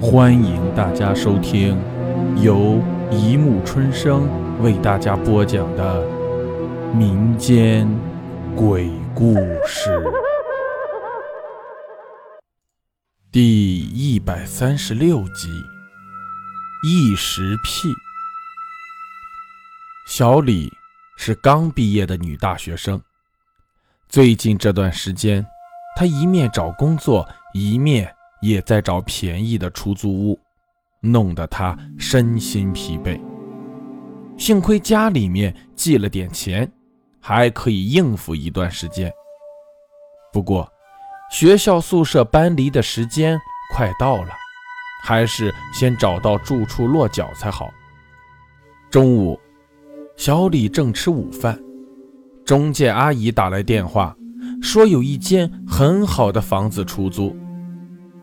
欢迎大家收听由一木春生为大家播讲的民间鬼故事第一百三十六集：异食癖。小李是刚毕业的女大学生，最近这段时间，她一面找工作，一面也在找便宜的出租屋，弄得他身心疲惫。幸亏家里面寄了点钱，还可以应付一段时间。不过，学校宿舍搬离的时间快到了，还是先找到住处落脚才好。中午。小李正吃午饭，中介阿姨打来电话，说有一间很好的房子出租。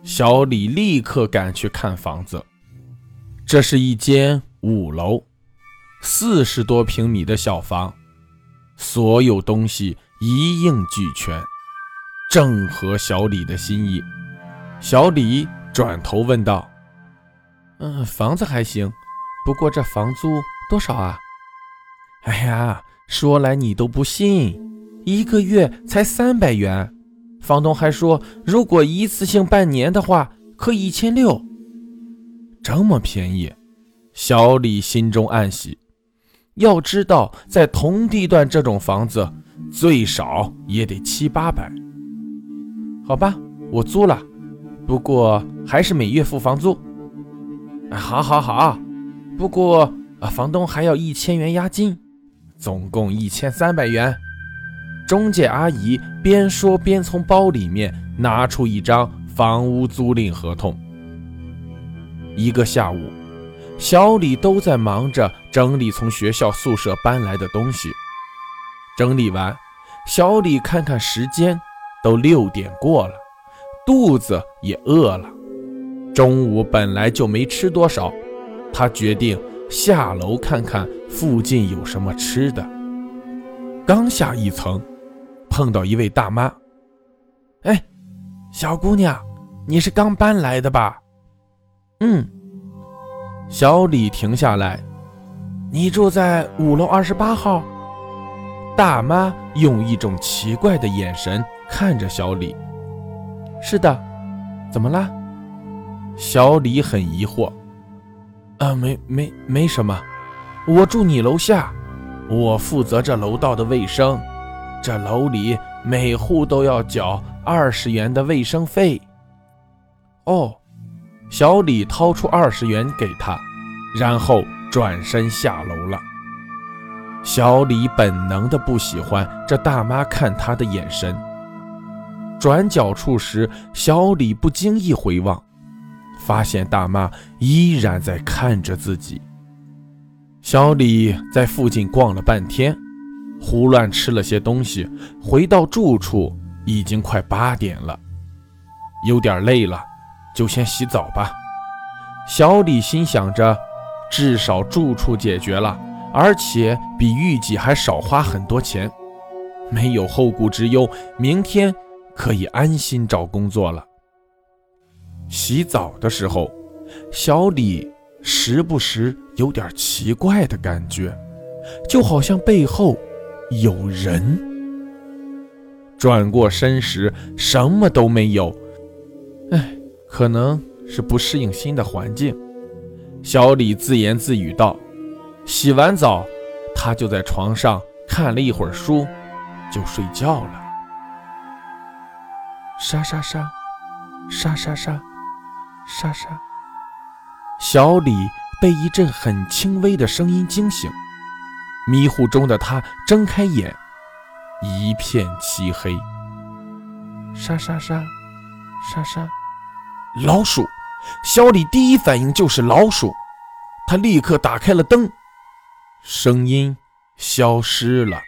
小李立刻赶去看房子。这是一间五楼、四十多平米的小房，所有东西一应俱全，正合小李的心意。小李转头问道：“嗯，房子还行，不过这房租多少啊？”哎呀，说来你都不信，一个月才三百元。房东还说，如果一次性半年的话，可以一千六。这么便宜，小李心中暗喜。要知道，在同地段这种房子，最少也得七八百。好吧，我租了，不过还是每月付房租。好好好，不过啊，房东还要一千元押金。总共一千三百元。中介阿姨边说边从包里面拿出一张房屋租赁合同。一个下午，小李都在忙着整理从学校宿舍搬来的东西。整理完，小李看看时间，都六点过了，肚子也饿了。中午本来就没吃多少，他决定。下楼看看附近有什么吃的。刚下一层，碰到一位大妈。哎，小姑娘，你是刚搬来的吧？嗯。小李停下来。你住在五楼二十八号？大妈用一种奇怪的眼神看着小李。是的。怎么了？小李很疑惑。啊，没没没什么，我住你楼下，我负责这楼道的卫生，这楼里每户都要缴二十元的卫生费。哦，小李掏出二十元给他，然后转身下楼了。小李本能的不喜欢这大妈看他的眼神。转角处时，小李不经意回望。发现大妈依然在看着自己。小李在附近逛了半天，胡乱吃了些东西，回到住处已经快八点了，有点累了，就先洗澡吧。小李心想着，至少住处解决了，而且比预计还少花很多钱，没有后顾之忧，明天可以安心找工作了。洗澡的时候，小李时不时有点奇怪的感觉，就好像背后有人。转过身时，什么都没有。哎，可能是不适应新的环境。小李自言自语道。洗完澡，他就在床上看了一会儿书，就睡觉了。沙沙沙，沙沙沙。沙沙，小李被一阵很轻微的声音惊醒，迷糊中的他睁开眼，一片漆黑。沙沙沙，沙沙，老鼠！小李第一反应就是老鼠，他立刻打开了灯，声音消失了。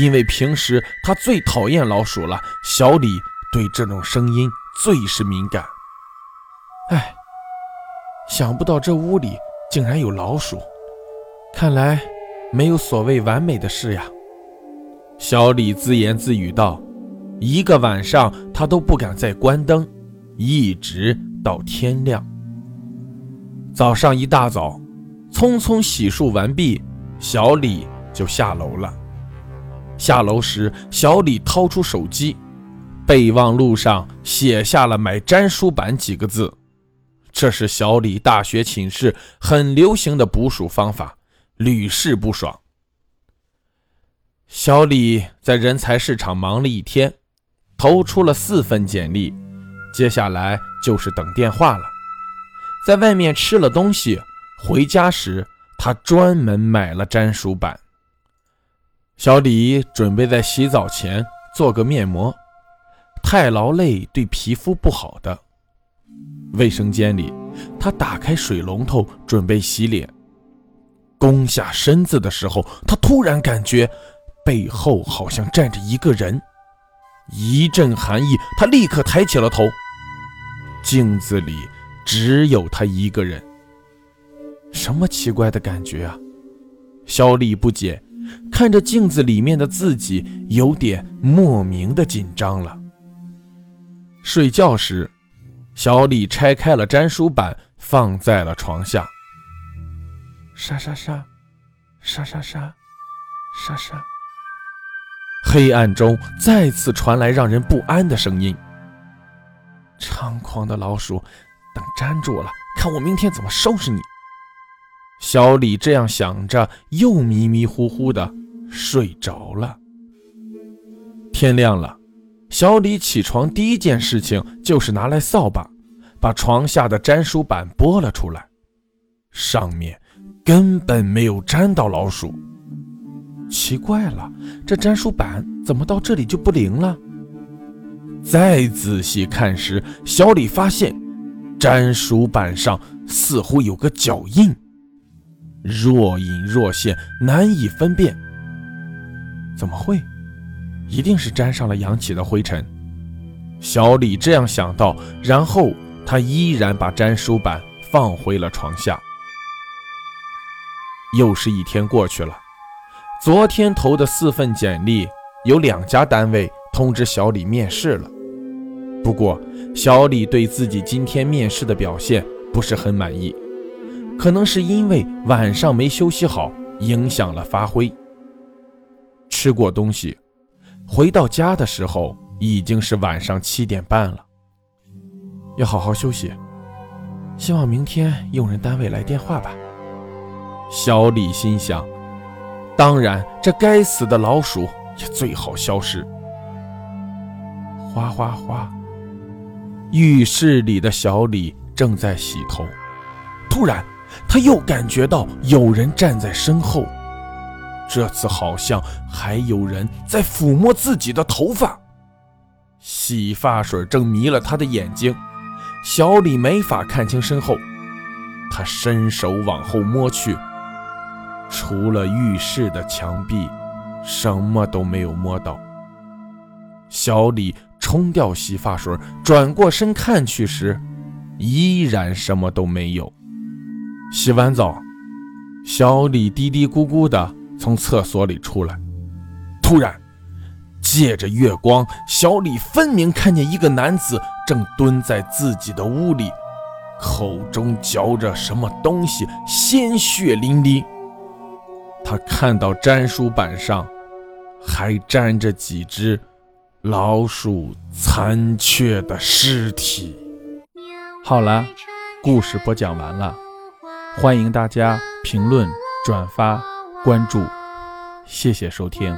因为平时他最讨厌老鼠了，小李对这种声音最是敏感。哎，想不到这屋里竟然有老鼠，看来没有所谓完美的事呀。小李自言自语道：“一个晚上他都不敢再关灯，一直到天亮。早上一大早，匆匆洗漱完毕，小李就下楼了。下楼时，小李掏出手机，备忘录上写下了“买粘书板”几个字。这是小李大学寝室很流行的捕鼠方法，屡试不爽。小李在人才市场忙了一天，投出了四份简历，接下来就是等电话了。在外面吃了东西，回家时他专门买了粘鼠板。小李准备在洗澡前做个面膜，太劳累对皮肤不好的。卫生间里，他打开水龙头准备洗脸，弓下身子的时候，他突然感觉背后好像站着一个人，一阵寒意，他立刻抬起了头，镜子里只有他一个人。什么奇怪的感觉啊？小李不解，看着镜子里面的自己，有点莫名的紧张了。睡觉时。小李拆开了粘书板，放在了床下。沙沙沙，沙沙沙，沙沙。黑暗中再次传来让人不安的声音：“猖狂的老鼠，等粘住了，看我明天怎么收拾你！”小李这样想着，又迷迷糊糊的睡着了。天亮了。小李起床第一件事情就是拿来扫把，把床下的粘鼠板拨了出来，上面根本没有粘到老鼠。奇怪了，这粘鼠板怎么到这里就不灵了？再仔细看时，小李发现粘鼠板上似乎有个脚印，若隐若现，难以分辨。怎么会？一定是沾上了扬起的灰尘，小李这样想到，然后他依然把粘鼠板放回了床下。又是一天过去了，昨天投的四份简历，有两家单位通知小李面试了。不过，小李对自己今天面试的表现不是很满意，可能是因为晚上没休息好，影响了发挥。吃过东西。回到家的时候已经是晚上七点半了，要好好休息。希望明天用人单位来电话吧。小李心想，当然，这该死的老鼠也最好消失。哗哗哗，浴室里的小李正在洗头，突然他又感觉到有人站在身后。这次好像还有人在抚摸自己的头发，洗发水正迷了他的眼睛，小李没法看清身后。他伸手往后摸去，除了浴室的墙壁，什么都没有摸到。小李冲掉洗发水，转过身看去时，依然什么都没有。洗完澡，小李嘀嘀咕咕的。从厕所里出来，突然，借着月光，小李分明看见一个男子正蹲在自己的屋里，口中嚼着什么东西，鲜血淋漓。他看到粘书板上还粘着几只老鼠残缺的尸体。好了，故事播讲完了，欢迎大家评论、转发。关注，谢谢收听。